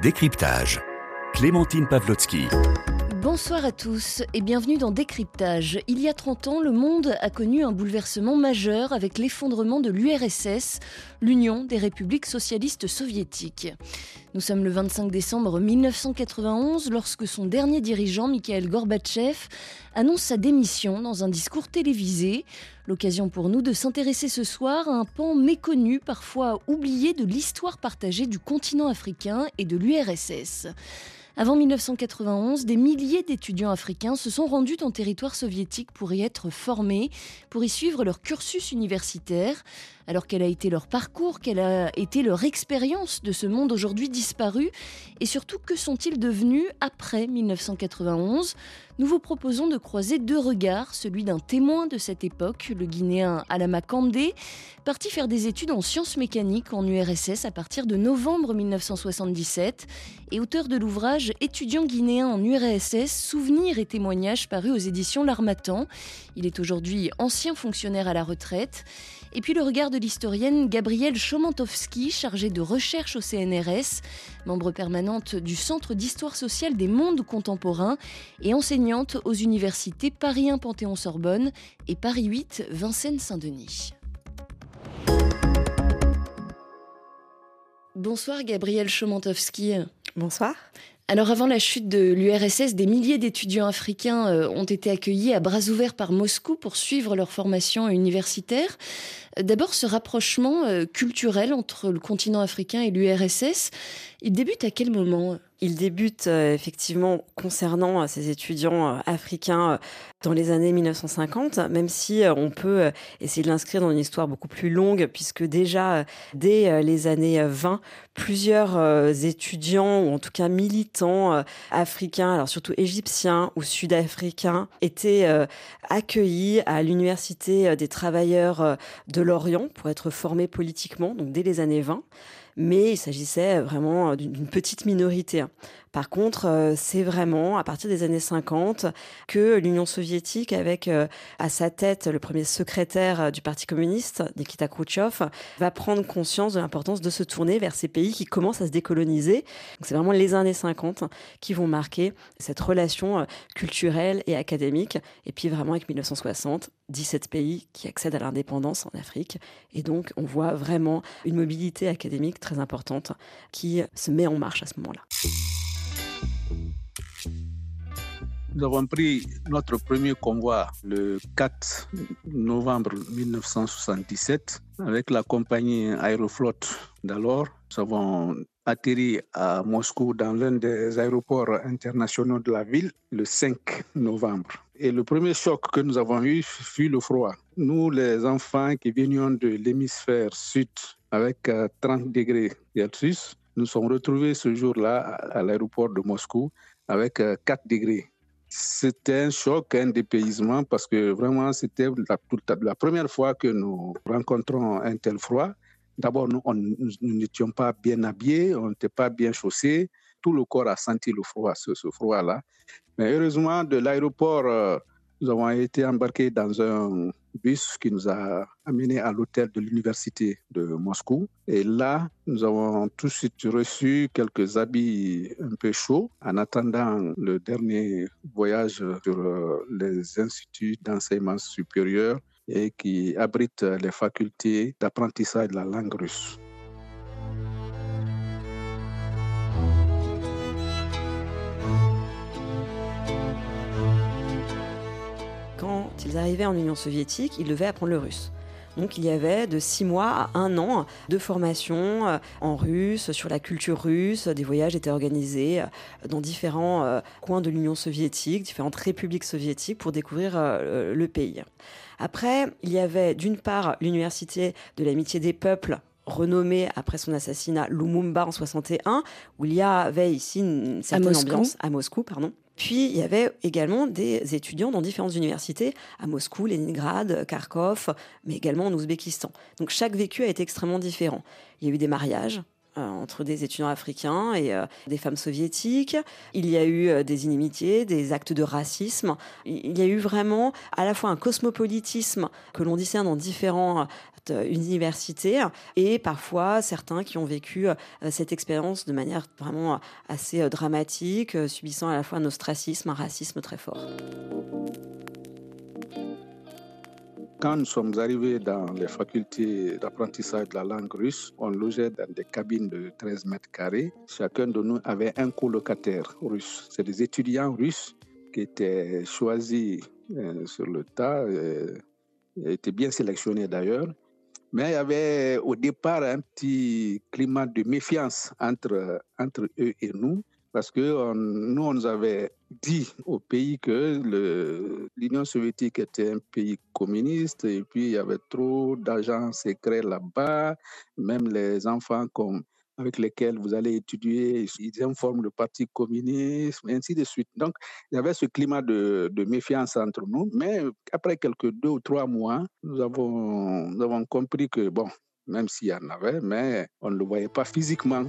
Décryptage. Clémentine Pavlotsky. Bonsoir à tous et bienvenue dans Décryptage. Il y a 30 ans, le monde a connu un bouleversement majeur avec l'effondrement de l'URSS, l'Union des républiques socialistes soviétiques. Nous sommes le 25 décembre 1991 lorsque son dernier dirigeant, Mikhail Gorbatchev, annonce sa démission dans un discours télévisé. L'occasion pour nous de s'intéresser ce soir à un pan méconnu, parfois oublié de l'histoire partagée du continent africain et de l'URSS. Avant 1991, des milliers d'étudiants africains se sont rendus en territoire soviétique pour y être formés, pour y suivre leur cursus universitaire. Alors quel a été leur parcours, quelle a été leur expérience de ce monde aujourd'hui disparu? Et surtout que sont-ils devenus après 1991 Nous vous proposons de croiser deux regards, celui d'un témoin de cette époque, le Guinéen Alama Kandé, parti faire des études en sciences mécaniques en URSS à partir de novembre 1977 et auteur de l'ouvrage Étudiant guinéen en URSS, souvenirs et témoignages paru aux éditions L'Armatan. Il est aujourd'hui ancien fonctionnaire à la retraite. Et puis le regard de l'historienne Gabrielle Chomantowski, chargée de recherche au CNRS, membre permanente du Centre d'histoire sociale des mondes contemporains et enseignante aux universités Paris 1 Panthéon-Sorbonne et Paris 8 Vincennes-Saint-Denis. Bonsoir Gabrielle Chomantowski. Bonsoir. Alors avant la chute de l'URSS, des milliers d'étudiants africains euh, ont été accueillis à bras ouverts par Moscou pour suivre leur formation universitaire. D'abord, ce rapprochement euh, culturel entre le continent africain et l'URSS, il débute à quel moment? Il débute euh, effectivement concernant ces étudiants africains dans les années 1950, même si on peut essayer de l'inscrire dans une histoire beaucoup plus longue, puisque déjà dès les années 20, plusieurs étudiants, ou en tout cas militants africains, alors surtout égyptiens ou sud-africains, étaient accueillis à l'Université des travailleurs de l'Orient pour être formés politiquement, donc dès les années 20 mais il s'agissait vraiment d'une petite minorité. Par contre, euh, c'est vraiment à partir des années 50 que l'Union soviétique, avec euh, à sa tête le premier secrétaire euh, du Parti communiste, Nikita Khrouchtchev, va prendre conscience de l'importance de se tourner vers ces pays qui commencent à se décoloniser. C'est vraiment les années 50 qui vont marquer cette relation culturelle et académique. Et puis vraiment avec 1960, 17 pays qui accèdent à l'indépendance en Afrique. Et donc, on voit vraiment une mobilité académique très importante qui se met en marche à ce moment-là. Nous avons pris notre premier convoi le 4 novembre 1977 avec la compagnie Aeroflot d'alors. Nous avons atterri à Moscou dans l'un des aéroports internationaux de la ville le 5 novembre. Et le premier choc que nous avons eu fut le froid. Nous, les enfants qui venions de l'hémisphère sud avec 30 euh, degrés Celsius, nous sommes retrouvés ce jour-là à l'aéroport de Moscou avec 4 euh, degrés c'était un choc, un dépaysement, parce que vraiment, c'était la, première fois que nous rencontrons un tel froid. D'abord, nous n'étions pas bien habillés, on n'était pas bien chaussés. Tout le corps a senti le froid, ce, ce froid-là. Mais heureusement, de l'aéroport, euh, nous avons été embarqués dans un bus qui nous a amenés à l'hôtel de l'université de Moscou. Et là, nous avons tout de suite reçu quelques habits un peu chauds en attendant le dernier voyage sur euh, les instituts d'enseignement supérieur et qui abritent les facultés d'apprentissage de la langue russe. Ils arrivaient en Union soviétique, ils devaient apprendre le russe. Donc il y avait de six mois à un an de formation euh, en russe, sur la culture russe. Des voyages étaient organisés euh, dans différents euh, coins de l'Union soviétique, différentes républiques soviétiques pour découvrir le pays. Après, il y avait d'une part l'Université de l'amitié des peuples renommée après son assassinat Lumumba en 61, où il y avait ici une certaine ambiance à Moscou, pardon. Puis il y avait également des étudiants dans différentes universités à Moscou, Leningrad, Kharkov, mais également en Ouzbékistan. Donc chaque vécu a été extrêmement différent. Il y a eu des mariages, entre des étudiants africains et des femmes soviétiques. Il y a eu des inimitiés, des actes de racisme. Il y a eu vraiment à la fois un cosmopolitisme que l'on discerne dans différents universités et parfois certains qui ont vécu cette expérience de manière vraiment assez dramatique, subissant à la fois un ostracisme, un racisme très fort. Quand nous sommes arrivés dans les facultés d'apprentissage de la langue russe, on logeait dans des cabines de 13 mètres carrés. Chacun de nous avait un colocataire russe. C'est des étudiants russes qui étaient choisis euh, sur le tas, euh, étaient bien sélectionnés d'ailleurs. Mais il y avait au départ un petit climat de méfiance entre, entre eux et nous parce que nous, on nous avait dit au pays que l'Union soviétique était un pays communiste et puis il y avait trop d'agents secrets là-bas, même les enfants avec lesquels vous allez étudier, ils informent le Parti communiste, et ainsi de suite. Donc, il y avait ce climat de, de, méfiance entre nous, mais après quelques deux ou trois mois, nous avons, nous avons compris que, bon, même s'il y en avait, mais on ne le voyait pas physiquement.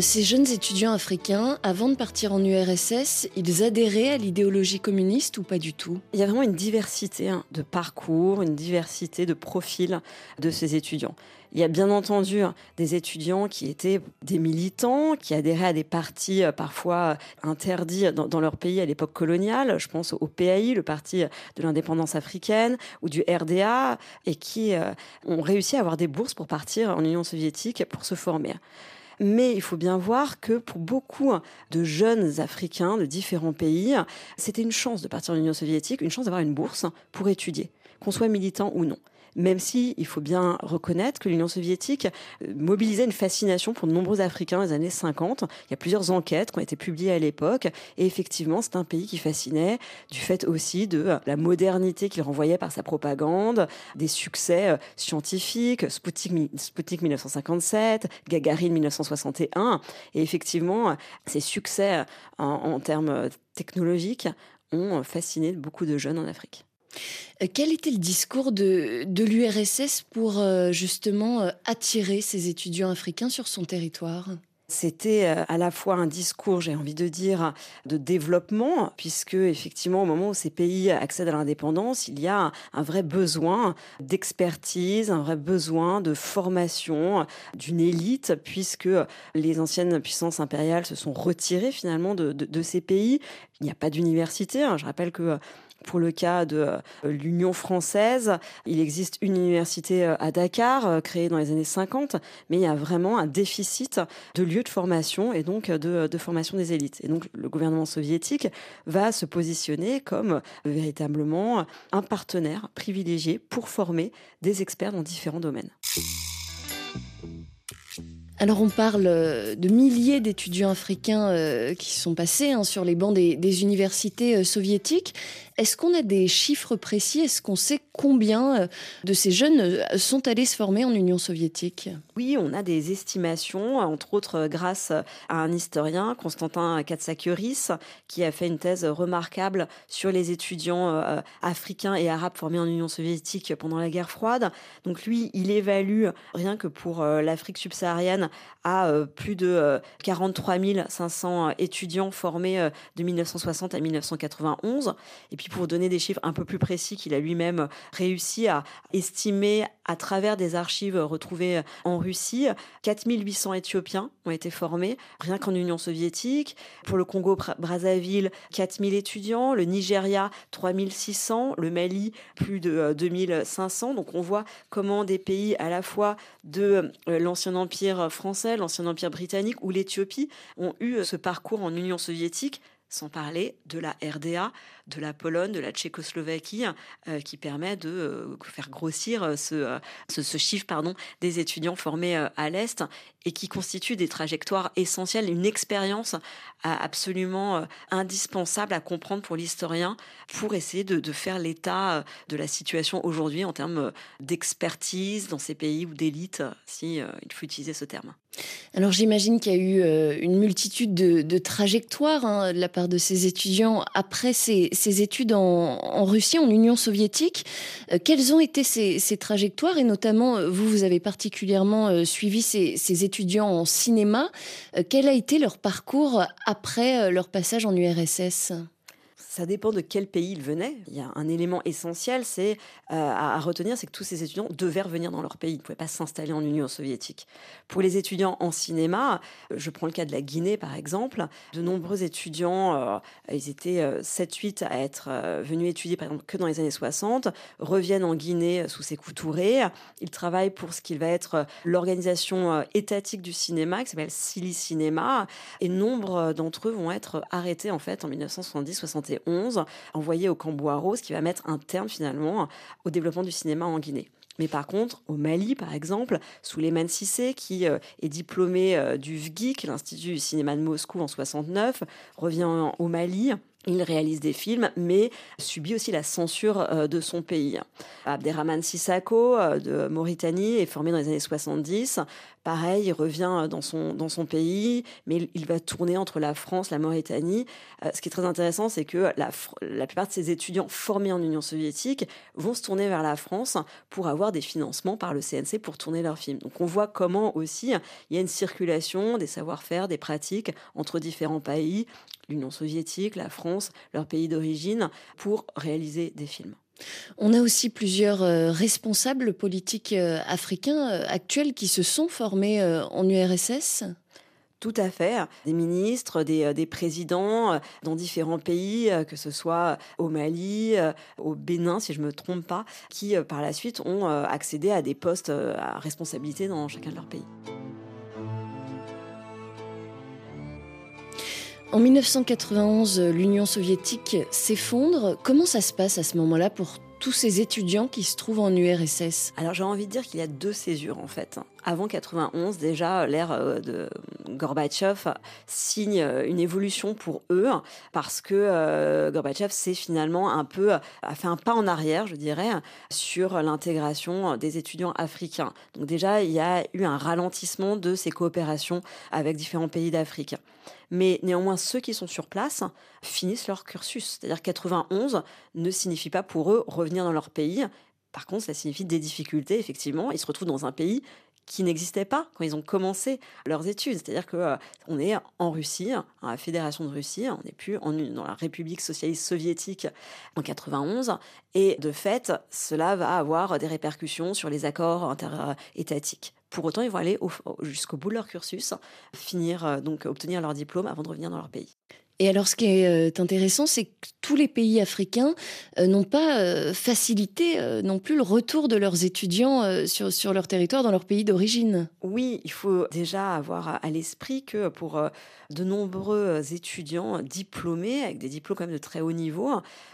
Ces jeunes étudiants africains, avant de partir en URSS, ils adhéraient à l'idéologie communiste ou pas du tout? Il y a vraiment une diversité hein, de parcours, une diversité de profils de ces étudiants. Il y a bien entendu hein, des étudiants qui étaient des militants, qui adhéraient à des partis euh, parfois interdits dans, leur pays à l'époque coloniale. Je pense au PAI, le parti de l'indépendance africaine, ou du RDA, et qui euh, ont réussi à avoir des bourses pour partir en Union soviétique pour se former. Mais il faut bien voir que pour beaucoup de jeunes Africains de différents pays, c'était une chance de partir en Union soviétique, une chance d'avoir une bourse pour étudier, qu'on soit militant ou non même si il faut bien reconnaître que l'Union soviétique euh, mobilisait une fascination pour de nombreux Africains dans les années 50. Il y a plusieurs enquêtes qui ont été publiées à l'époque, et effectivement, c'est un pays qui fascinait du fait aussi de euh, la modernité qu'il renvoyait par sa propagande, des succès euh, scientifiques, Sputnik, 1957, Gagarine 1961, et effectivement, ces succès en termes technologiques ont fasciné beaucoup de jeunes en Afrique. Euh, quel était le discours de, l'URSS pour euh, justement euh, attirer ces étudiants africains sur son territoire? C'était à la fois un discours, j'ai envie de dire, de développement, puisque effectivement, au moment où ces pays accèdent à l'indépendance, il y a un vrai besoin d'expertise, un vrai besoin de formation d'une élite, puisque les anciennes puissances impériales se sont retirées finalement de, de, ces pays. Il n'y a pas d'université. Hein. Je rappelle que pour le cas de euh, l'Union française, il existe une université euh, à Dakar, euh, créée dans les années 50, mais il y a vraiment un déficit de lieux de formation et donc de, de formation des élites. Et donc le gouvernement soviétique va se positionner comme véritablement un partenaire privilégié pour former des experts dans différents domaines. Alors on parle euh, de milliers d'étudiants africains euh, qui sont passés hein, sur les bancs des, universités euh, soviétiques. Est-ce qu'on a des chiffres précis? Est-ce qu'on sait combien de ces jeunes sont allés se former en Union soviétique? Oui, on a des estimations, entre autres grâce à un historien, Constantin Katsakioris, qui a fait une thèse remarquable sur les étudiants africains et arabes formés en Union soviétique pendant la guerre froide. Donc lui, il évalue rien que pour l'Afrique subsaharienne à euh, plus de 43 euh, 500 euh, étudiants formés de 1960 à 1991. Et puis pour donner des chiffres un peu plus précis qu'il a lui-même réussi à estimer à travers des archives retrouvées en Russie, 4800 Éthiopiens ont été formés, rien qu'en Union soviétique. Pour le Congo-Brazzaville, 4000 étudiants, le Nigeria, 3600, le Mali, plus de 2500. Donc on voit comment des pays à la fois de l'ancien empire français, l'ancien empire britannique ou l'Éthiopie ont eu ce parcours en Union soviétique sans parler de la RDA, de la Pologne, de la Tchécoslovaquie, euh, qui permet de euh, faire grossir euh, ce, ce, chiffre pardon, des étudiants formés à l'Est et qui constitue des trajectoires essentielles, une expérience absolument indispensable à comprendre pour l'historien pour essayer de, de faire l'état de la situation aujourd'hui en termes d'expertise dans ces pays ou d'élite, si il faut utiliser ce terme. Alors j'imagine qu'il y a eu euh, une multitude de, trajectoires hein, de la part de ces étudiants après ces, études en, Russie, en Union soviétique. Euh, quelles ont été ces, trajectoires? Et notamment euh, vous, vous avez particulièrement suivi ces, ces, étudiants en cinéma. quel a été leur parcours après leur passage en URSS ça dépend de quel pays ils venaient. Il y a un élément essentiel, c'est euh, à, retenir, c'est que tous ces étudiants devaient revenir dans leur pays. Ils ne pouvaient pas s'installer en Union soviétique. Pour les étudiants en cinéma, euh, je prends le cas de la Guinée par exemple, de nombreux étudiants, euh, ils étaient 7-8 à être venus étudier par exemple que dans les années 60, reviennent en Guinée sous ses couturés. Ils travaillent pour ce qui va être l'organisation étatique du cinéma qui s'appelle Sili Cinéma. Et nombre d'entre eux vont être arrêtés en fait en 1970-71 envoyé au camp Boiro, ce qui va mettre un terme finalement au développement du cinéma en Guinée. Mais par contre, au Mali, par exemple, Souleymane Sissé, qui euh, est diplômé euh, du VGIC, l'Institut du cinéma de Moscou en 69, revient au Mali il réalise des films, mais subit aussi la censure euh, de son pays. Abderrahman Sissako euh, de Mauritanie est formé dans les années 70. Pareil, il revient dans son, dans son pays, mais il va tourner entre la France, la Mauritanie. Euh, ce qui est très intéressant, c'est que la, la plupart de ces étudiants formés en Union soviétique vont se tourner vers la France pour avoir des financements par le CNC pour tourner leurs films. Donc on voit comment aussi il y a une circulation des savoir-faire, des pratiques entre différents pays, l'Union soviétique, la France, leur pays d'origine, pour réaliser des films. On a aussi plusieurs euh, responsables politiques euh, africains euh, actuels qui se sont formés en URSS. Tout à fait. Des ministres, des, présidents dans différents pays, que ce soit au Mali, au Bénin, si je ne me trompe pas, qui par la suite ont accédé à des postes à responsabilité dans chacun de leurs pays. En 1991, l'Union soviétique s'effondre. Comment ça se passe à ce moment-là pour tous ces étudiants qui se trouvent en URSS Alors j'ai envie de dire qu'il y a deux césures en fait. Avant 91, déjà l'ère euh, de Gorbatchev signe euh, une évolution pour eux parce que euh, Gorbatchev s'est finalement un peu a fait un pas en arrière, je dirais, sur l'intégration des étudiants africains. Donc déjà il y a eu un ralentissement de ces coopérations avec différents pays d'Afrique. Mais néanmoins, ceux qui sont sur place finissent leur cursus. C'est-à-dire 91 ne signifie pas pour eux revenir dans leur pays. Par contre, ça signifie des difficultés, effectivement. Ils se retrouvent dans un pays qui n'existait pas quand ils ont commencé leurs études. C'est-à-dire que euh, est en Russie, dans la Fédération de Russie, on n'est plus en, dans la République socialiste soviétique en 91, et de fait, cela va avoir des répercussions sur les accords interétatiques. Pour autant, ils vont aller jusqu'au bout de leur cursus, finir euh, donc obtenir leur diplôme avant de revenir dans leur pays. Et alors, ce qui est euh, intéressant, c'est que tous les pays africains euh, n'ont pas facilité non plus le retour de leurs étudiants sur, sur leur territoire, dans leur pays d'origine. Oui, il faut déjà avoir à l'esprit que pour de nombreux étudiants diplômés, avec des diplômes quand même de très haut niveau,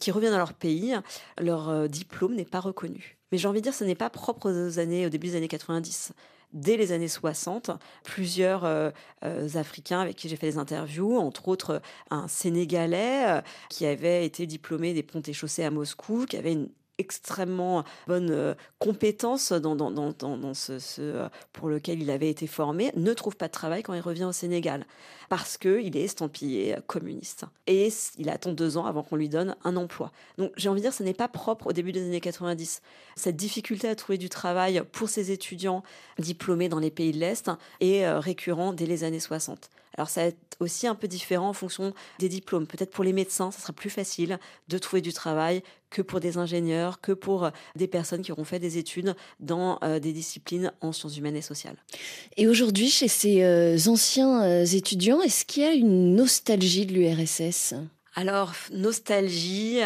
qui reviennent dans leur pays, leur diplôme n'est pas reconnu. Mais j'ai envie de dire, ce n'est pas propre aux années, au début des années 90 dès les années 60, plusieurs euh, euh, Africains avec qui j'ai fait des interviews, entre autres un Sénégalais euh, qui avait été diplômé des ponts et chaussées à Moscou, qui avait une extrêmement bonne euh, compétence dans, dans, dans, dans ce, euh, pour lequel il avait été formé, ne trouve pas de travail quand il revient au Sénégal parce qu'il est estampillé communiste. Et il attend deux ans avant qu'on lui donne un emploi. Donc j'ai envie de dire, ce n'est pas propre au début des années 90. Cette difficulté à trouver du travail pour ces étudiants diplômés dans les pays de l'Est est euh, récurrent dès les années 60. Alors ça va être aussi un peu différent en fonction des diplômes. Peut-être pour les médecins, ça sera plus facile de trouver du travail que pour des ingénieurs, que pour euh, des personnes qui auront fait des études dans euh, des disciplines en sciences humaines et sociales. Et aujourd'hui, chez ces euh, anciens étudiants, est-ce qu'il y a une nostalgie de l'URSS Alors, nostalgie,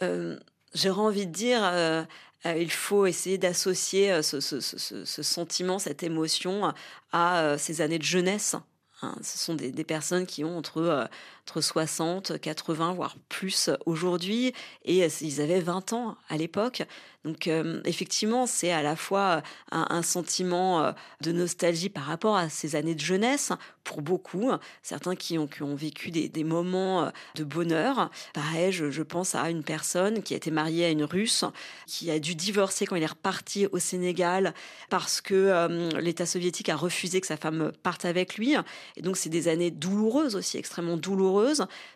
j'aurais envie de dire... il faut essayer d'associer ce, ce, sentiment, cette émotion à ces années de jeunesse Hein, ce sont des, personnes qui ont entre entre 60, 80, voire plus aujourd'hui. Et ils avaient 20 ans à l'époque. Donc euh, effectivement, c'est à la fois un, sentiment euh, de nostalgie par rapport à ces années de jeunesse, pour beaucoup, certains qui ont, vécu des, moments euh, de bonheur. Pareil, je, je, pense à une personne qui a été mariée à une Russe, qui a dû divorcer quand il est reparti au Sénégal parce que l'État soviétique a refusé que sa femme parte avec lui. Et donc c'est des années douloureuses aussi, extrêmement douloureuses.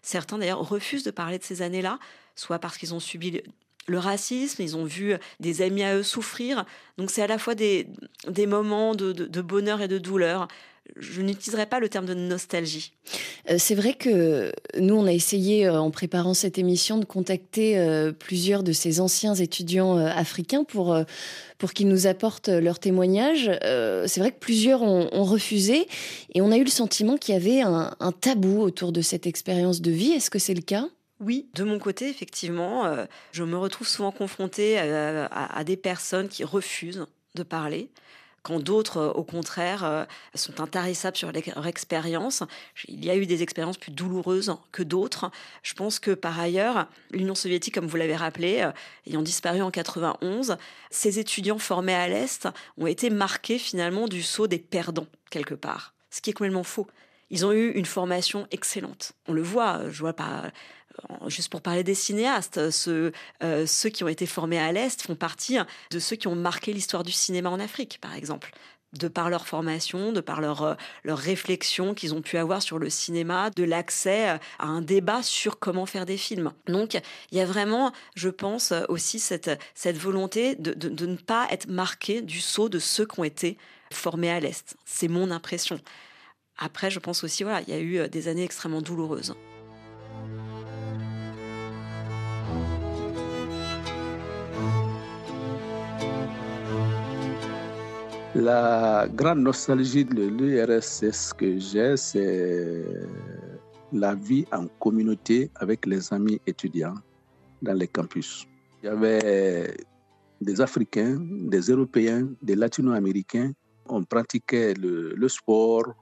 Certains d'ailleurs refusent de parler de ces années-là soit parce qu'ils ont subi le racisme, ils ont vu des amis à eux souffrir. Donc c'est à la fois des, moments de, bonheur et de douleur. Je n'utiliserai pas le terme de nostalgie. Euh, c'est vrai que nous, on a essayé, euh, en préparant cette émission, de contacter euh, plusieurs de ces anciens étudiants africains pour, pour qu'ils nous apportent leurs témoignages. c'est vrai que plusieurs ont, refusé et on a eu le sentiment qu'il y avait un, un tabou autour de cette expérience de vie. Est-ce que c'est le cas? Oui, de mon côté, effectivement, euh, je me retrouve souvent confrontée à, des personnes qui refusent de parler, quand d'autres, euh, au contraire, euh, sont intarissables sur leur expérience. Il y a eu des expériences plus douloureuses que d'autres. Je pense que par ailleurs, l'Union soviétique, comme vous l'avez rappelé, ayant disparu en 91, ces étudiants formés à l'Est ont été marqués finalement du saut des perdants, quelque part. Ce qui est complètement faux. Ils ont eu une formation excellente. On le voit, je vois pas juste pour parler des cinéastes, ceux, euh, ceux qui ont été formés à l'Est font partie de ceux qui ont marqué l'histoire du cinéma en Afrique, par exemple de par leur formation, de par leur, euh, leur réflexion qu'ils ont pu avoir sur le cinéma, de l'accès à un débat sur comment faire des films. Donc, il y a vraiment, je pense, aussi cette, volonté de, ne pas être marqué du saut de ceux qui ont été formés à l'Est. C'est mon impression. Après, je pense aussi, voilà, il y a eu des années extrêmement douloureuses. La grande nostalgie de l'URSS que j'ai, c'est la vie en communauté avec les amis étudiants dans les campus. Il y avait des Africains, des Européens, des Latino-Américains. On pratiquait le, sport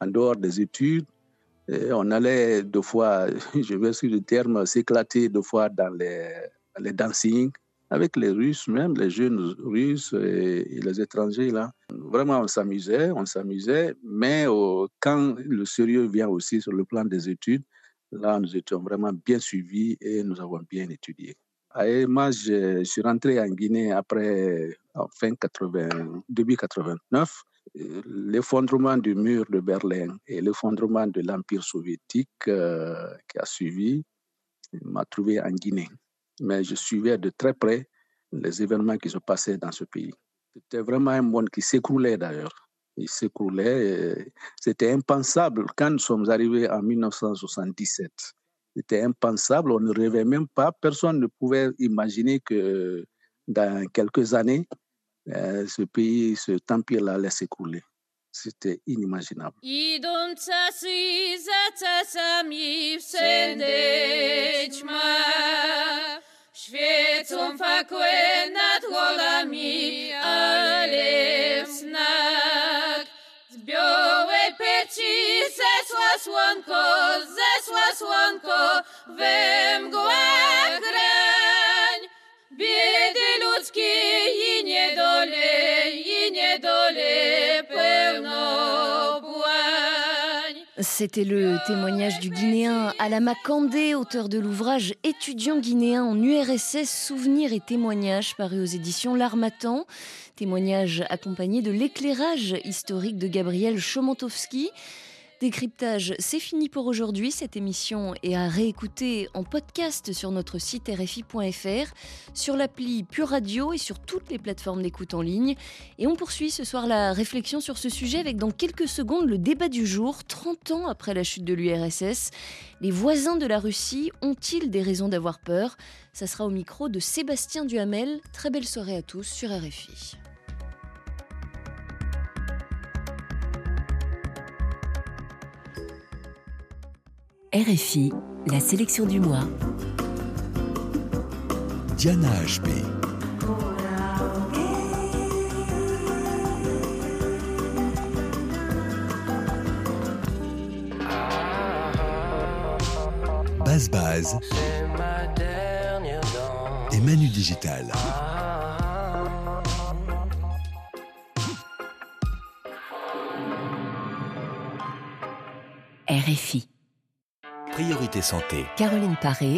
en dehors des études. On allait deux fois, je vais sur le terme, s'éclater deux fois dans les, les dancing avec les Russes, même les jeunes Russes et, les étrangers là. Vraiment, on s'amusait, on s'amusait, mais quand le sérieux vient aussi sur le plan des études, là, nous étions vraiment bien suivis et nous avons bien étudié. Moi, je, suis rentré en Guinée après, en fin 80, début 89, l'effondrement du mur de Berlin et l'effondrement de l'Empire soviétique euh, qui a suivi m'a trouvé en Guinée mais je suivais de très près les événements qui se passaient dans ce pays. C'était vraiment un monde qui s'écroulait d'ailleurs. Il s'écroulait. C'était impensable quand nous sommes arrivés en 1977. C'était impensable. On ne rêvait même pas. Personne ne pouvait imaginer que dans quelques années, euh, ce pays, ce empire-là allait s'écrouler. C'était inimaginable. Świecą fakły nad głowami, ale w znak z białej peci zesła słonko, zesła słonko, we mgłach grań. Biedy ludzkie i niedole, i niedole pełno C'était le témoignage du Guinéen Alama Kandé, auteur de l'ouvrage Étudiant guinéen en URSS, souvenirs et témoignages paru aux éditions L'Armatan. Témoignage accompagné de l'éclairage historique de Gabriel Chomantowski. Décryptage, c'est fini pour aujourd'hui. Cette émission est à réécouter en podcast sur notre site rfi.fr, sur l'appli Pure Radio et sur toutes les plateformes d'écoute en ligne. Et on poursuit ce soir la réflexion sur ce sujet avec dans quelques secondes le débat du jour, 30 ans après la chute de l'URSS. Les voisins de la Russie ont-ils des raisons d'avoir peur? Ça sera au micro de Sébastien Duhamel. Très belle soirée à tous sur RFI. RFI, la sélection du mois. Diana HB. Base et Manu Digital. RFI. Priorité santé. Caroline Paré